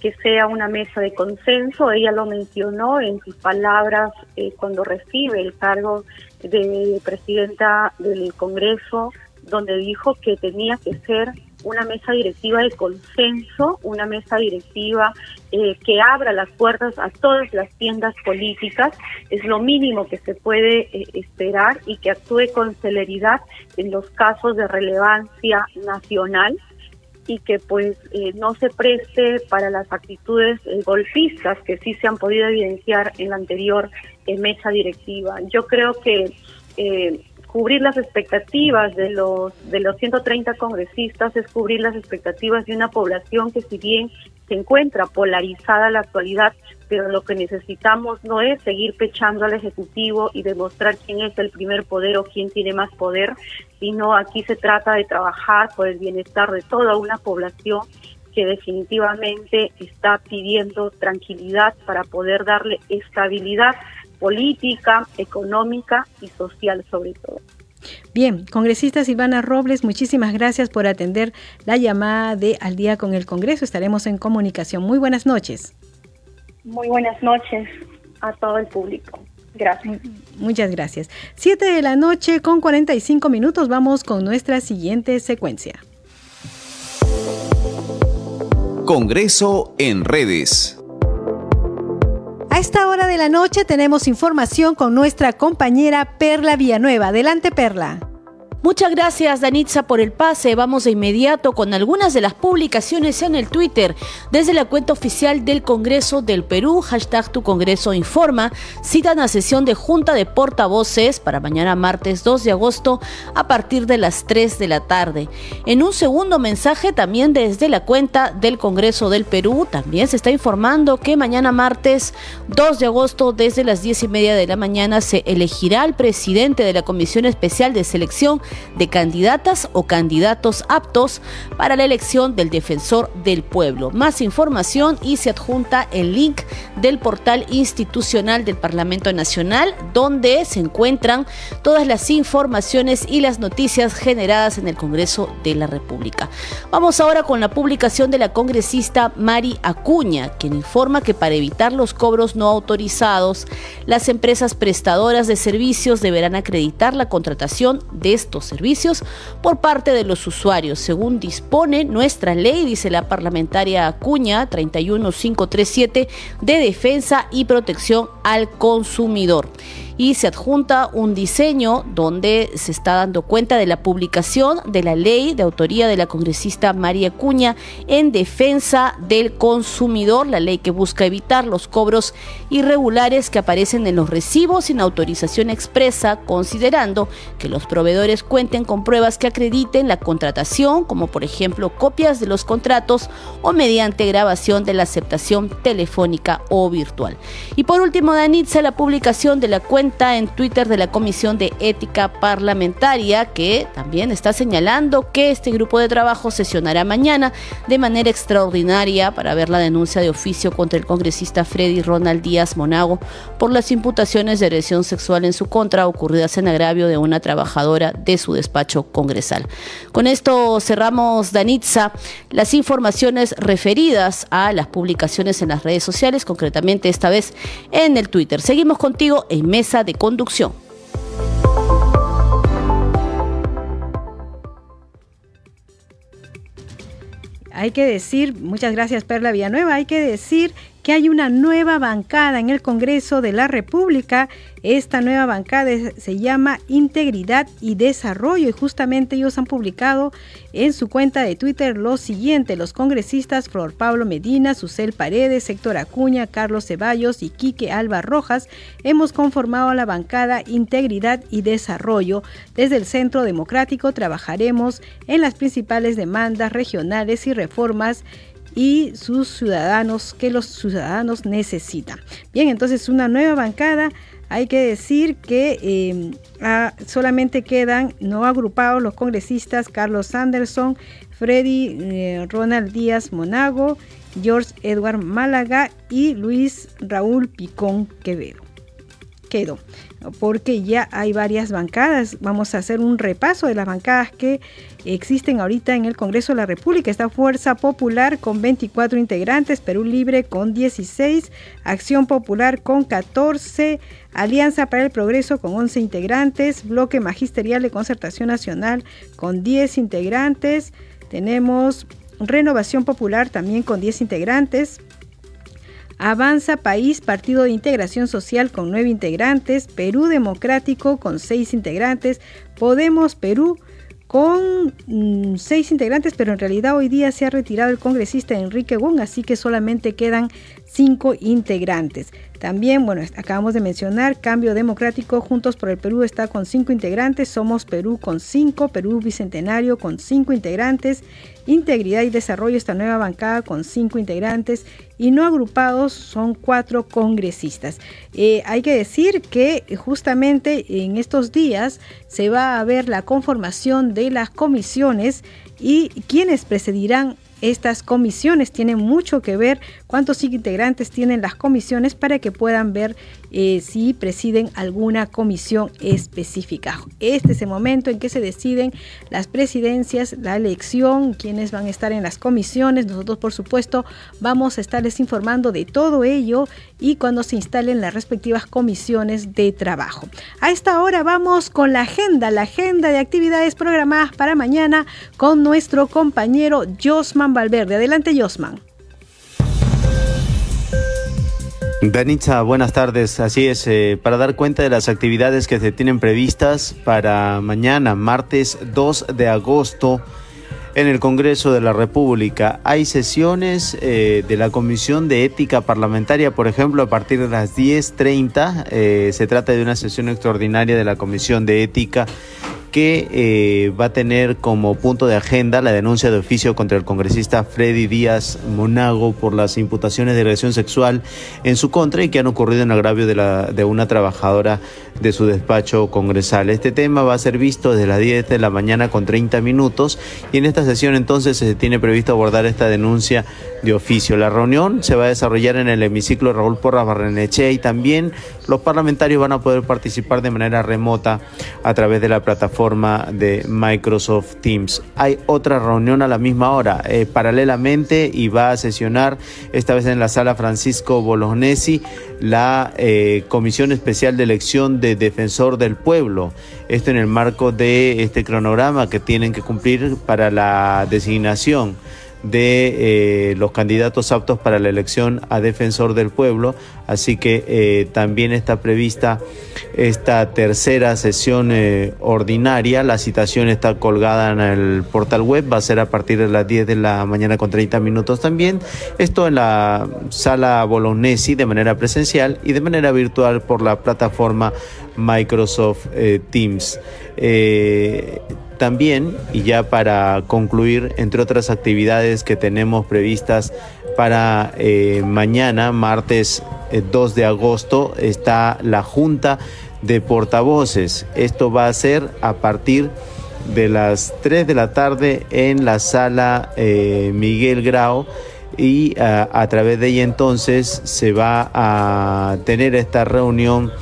que sea una mesa de consenso. Ella lo mencionó en sus palabras eh, cuando recibe el cargo de presidenta del Congreso, donde dijo que tenía que ser una mesa directiva de consenso, una mesa directiva eh, que abra las puertas a todas las tiendas políticas, es lo mínimo que se puede eh, esperar y que actúe con celeridad en los casos de relevancia nacional y que pues eh, no se preste para las actitudes golpistas que sí se han podido evidenciar en la anterior mesa directiva. Yo creo que cubrir las expectativas de los de los 130 congresistas, es cubrir las expectativas de una población que si bien se encuentra polarizada la actualidad, pero lo que necesitamos no es seguir pechando al Ejecutivo y demostrar quién es el primer poder o quién tiene más poder, sino aquí se trata de trabajar por el bienestar de toda una población que definitivamente está pidiendo tranquilidad para poder darle estabilidad política, económica y social sobre todo. Bien, congresista Silvana Robles, muchísimas gracias por atender la llamada de Al día con el Congreso. Estaremos en comunicación. Muy buenas noches. Muy buenas noches a todo el público. Gracias. Muchas gracias. Siete de la noche con 45 minutos. Vamos con nuestra siguiente secuencia. Congreso en redes. Esta hora de la noche tenemos información con nuestra compañera Perla Villanueva. Adelante, Perla. Muchas gracias Danitza por el pase. Vamos de inmediato con algunas de las publicaciones en el Twitter. Desde la cuenta oficial del Congreso del Perú, hashtag tu Congreso informa, citan a sesión de Junta de Portavoces para mañana martes 2 de agosto a partir de las 3 de la tarde. En un segundo mensaje también desde la cuenta del Congreso del Perú, también se está informando que mañana martes 2 de agosto desde las 10 y media de la mañana se elegirá al presidente de la Comisión Especial de Selección de candidatas o candidatos aptos para la elección del defensor del pueblo. Más información y se adjunta el link del portal institucional del Parlamento Nacional donde se encuentran todas las informaciones y las noticias generadas en el Congreso de la República. Vamos ahora con la publicación de la congresista Mari Acuña, quien informa que para evitar los cobros no autorizados, las empresas prestadoras de servicios deberán acreditar la contratación de estos servicios por parte de los usuarios, según dispone nuestra ley, dice la parlamentaria Acuña 31537 de defensa y protección al consumidor y se adjunta un diseño donde se está dando cuenta de la publicación de la ley de autoría de la congresista María Cuña en defensa del consumidor, la ley que busca evitar los cobros irregulares que aparecen en los recibos sin autorización expresa, considerando que los proveedores cuenten con pruebas que acrediten la contratación, como por ejemplo copias de los contratos o mediante grabación de la aceptación telefónica o virtual. Y por último, Danitza, la publicación de la cuenta en Twitter de la Comisión de Ética Parlamentaria que también está señalando que este grupo de trabajo sesionará mañana de manera extraordinaria para ver la denuncia de oficio contra el congresista Freddy Ronald Díaz Monago por las imputaciones de agresión sexual en su contra ocurridas en agravio de una trabajadora de su despacho congresal. Con esto cerramos, Danitza, las informaciones referidas a las publicaciones en las redes sociales, concretamente esta vez en el Twitter. Seguimos contigo en Mesa de conducción. Hay que decir, muchas gracias Perla Villanueva, hay que decir que hay una nueva bancada en el Congreso de la República. Esta nueva bancada se llama Integridad y Desarrollo y justamente ellos han publicado en su cuenta de Twitter lo siguiente. Los congresistas Flor Pablo Medina, Susel Paredes, Héctor Acuña, Carlos Ceballos y Quique Alba Rojas hemos conformado la bancada Integridad y Desarrollo. Desde el Centro Democrático trabajaremos en las principales demandas regionales y reformas y sus ciudadanos que los ciudadanos necesitan. Bien, entonces una nueva bancada. Hay que decir que em, solamente quedan no agrupados los congresistas Carlos Anderson, Freddy eh, Ronald Díaz Monago, George Edward Málaga y Luis Raúl Picón Quevedo. Quedo, porque ya hay varias bancadas. Vamos a hacer un repaso de las bancadas que existen ahorita en el Congreso de la República. Está Fuerza Popular con 24 integrantes, Perú Libre con 16, Acción Popular con 14, Alianza para el Progreso con 11 integrantes, Bloque Magisterial de Concertación Nacional con 10 integrantes, tenemos Renovación Popular también con 10 integrantes, Avanza País, Partido de Integración Social con 9 integrantes, Perú Democrático con 6 integrantes, Podemos Perú con mm, seis integrantes, pero en realidad hoy día se ha retirado el congresista Enrique Wong, así que solamente quedan cinco integrantes. También, bueno, acabamos de mencionar, Cambio Democrático, Juntos por el Perú está con cinco integrantes, Somos Perú con cinco, Perú Bicentenario con cinco integrantes, Integridad y Desarrollo, esta nueva bancada con cinco integrantes y no agrupados son cuatro congresistas. Eh, hay que decir que justamente en estos días se va a ver la conformación de las comisiones y quienes presidirán estas comisiones. Tienen mucho que ver cuántos integrantes tienen las comisiones para que puedan ver eh, si presiden alguna comisión específica. Este es el momento en que se deciden las presidencias, la elección, quiénes van a estar en las comisiones. Nosotros, por supuesto, vamos a estarles informando de todo ello y cuando se instalen las respectivas comisiones de trabajo. A esta hora vamos con la agenda, la agenda de actividades programadas para mañana con nuestro compañero Josman Valverde. Adelante, Josman. Danitza, buenas tardes. Así es, eh, para dar cuenta de las actividades que se tienen previstas para mañana, martes 2 de agosto, en el Congreso de la República. Hay sesiones eh, de la Comisión de Ética Parlamentaria, por ejemplo, a partir de las 10.30. Eh, se trata de una sesión extraordinaria de la Comisión de Ética que eh, va a tener como punto de agenda la denuncia de oficio contra el congresista Freddy Díaz Monago por las imputaciones de agresión sexual en su contra y que han ocurrido en agravio de, la, de una trabajadora de su despacho congresal. Este tema va a ser visto desde las 10 de la mañana con 30 minutos y en esta sesión entonces se tiene previsto abordar esta denuncia de oficio. La reunión se va a desarrollar en el hemiciclo Raúl Porras Barreneche y también los parlamentarios van a poder participar de manera remota a través de la plataforma de Microsoft Teams. Hay otra reunión a la misma hora, eh, paralelamente, y va a sesionar esta vez en la sala Francisco Bolognesi la eh, Comisión Especial de Elección de Defensor del Pueblo. Esto en el marco de este cronograma que tienen que cumplir para la designación de eh, los candidatos aptos para la elección a defensor del pueblo, así que eh, también está prevista esta tercera sesión eh, ordinaria, la citación está colgada en el portal web, va a ser a partir de las 10 de la mañana con 30 minutos también, esto en la sala Bolognesi de manera presencial y de manera virtual por la plataforma Microsoft Teams. También, y ya para concluir, entre otras actividades que tenemos previstas para eh, mañana, martes 2 eh, de agosto, está la Junta de Portavoces. Esto va a ser a partir de las 3 de la tarde en la sala eh, Miguel Grau y a través de ella entonces se va a tener esta reunión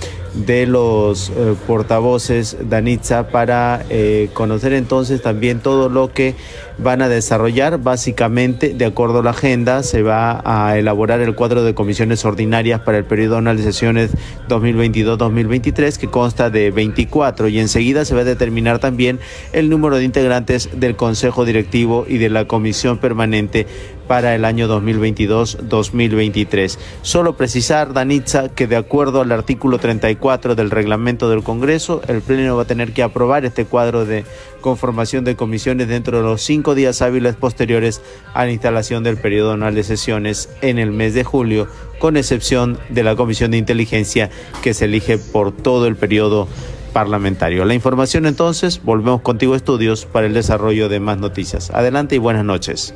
de los eh, portavoces Danitza para eh, conocer entonces también todo lo que van a desarrollar. Básicamente, de acuerdo a la agenda, se va a elaborar el cuadro de comisiones ordinarias para el periodo anual de sesiones 2022-2023 que consta de 24 y enseguida se va a determinar también el número de integrantes del Consejo Directivo y de la Comisión Permanente para el año 2022-2023. Solo precisar, Danitza, que de acuerdo al artículo 34 del reglamento del Congreso, el Pleno va a tener que aprobar este cuadro de conformación de comisiones dentro de los cinco días hábiles posteriores a la instalación del periodo anual de sesiones en el mes de julio, con excepción de la Comisión de Inteligencia que se elige por todo el periodo parlamentario. La información entonces, volvemos contigo estudios para el desarrollo de más noticias. Adelante y buenas noches.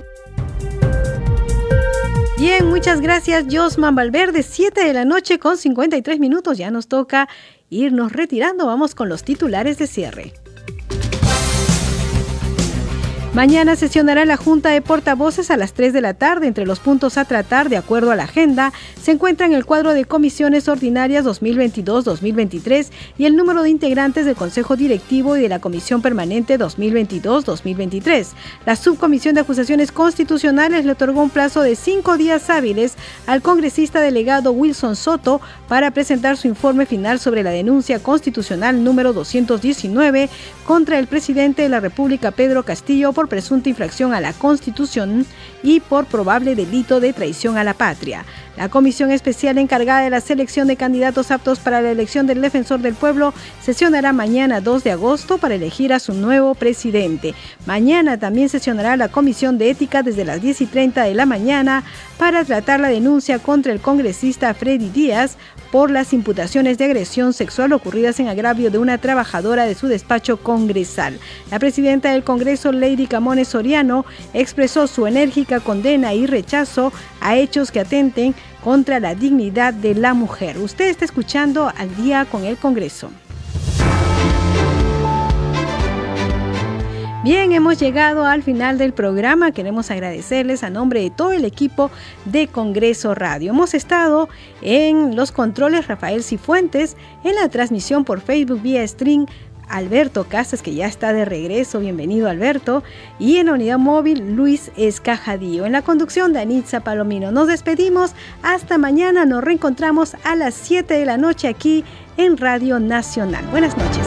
Bien, muchas gracias Josman Valverde, 7 de la noche con 53 minutos, ya nos toca irnos retirando, vamos con los titulares de cierre. Mañana sesionará la Junta de Portavoces a las 3 de la tarde. Entre los puntos a tratar, de acuerdo a la agenda, se encuentran el cuadro de comisiones ordinarias 2022-2023 y el número de integrantes del Consejo Directivo y de la Comisión Permanente 2022-2023. La Subcomisión de Acusaciones Constitucionales le otorgó un plazo de cinco días hábiles al congresista delegado Wilson Soto para presentar su informe final sobre la denuncia constitucional número 219 contra el presidente de la República, Pedro Castillo, por presunta infracción a la Constitución y por probable delito de traición a la patria. La comisión especial encargada de la selección de candidatos aptos para la elección del defensor del pueblo sesionará mañana 2 de agosto para elegir a su nuevo presidente. Mañana también sesionará la comisión de ética desde las 10 y 30 de la mañana para tratar la denuncia contra el congresista Freddy Díaz por las imputaciones de agresión sexual ocurridas en agravio de una trabajadora de su despacho congresal. La presidenta del Congreso, Lady Camones Soriano, expresó su enérgica condena y rechazo a hechos que atenten contra la dignidad de la mujer. Usted está escuchando al día con el Congreso. Bien, hemos llegado al final del programa. Queremos agradecerles a nombre de todo el equipo de Congreso Radio. Hemos estado en los controles Rafael Cifuentes, en la transmisión por Facebook vía stream Alberto Casas, que ya está de regreso. Bienvenido, Alberto. Y en la unidad móvil, Luis Escajadío. En la conducción, Danitza Palomino. Nos despedimos. Hasta mañana. Nos reencontramos a las 7 de la noche aquí en Radio Nacional. Buenas noches.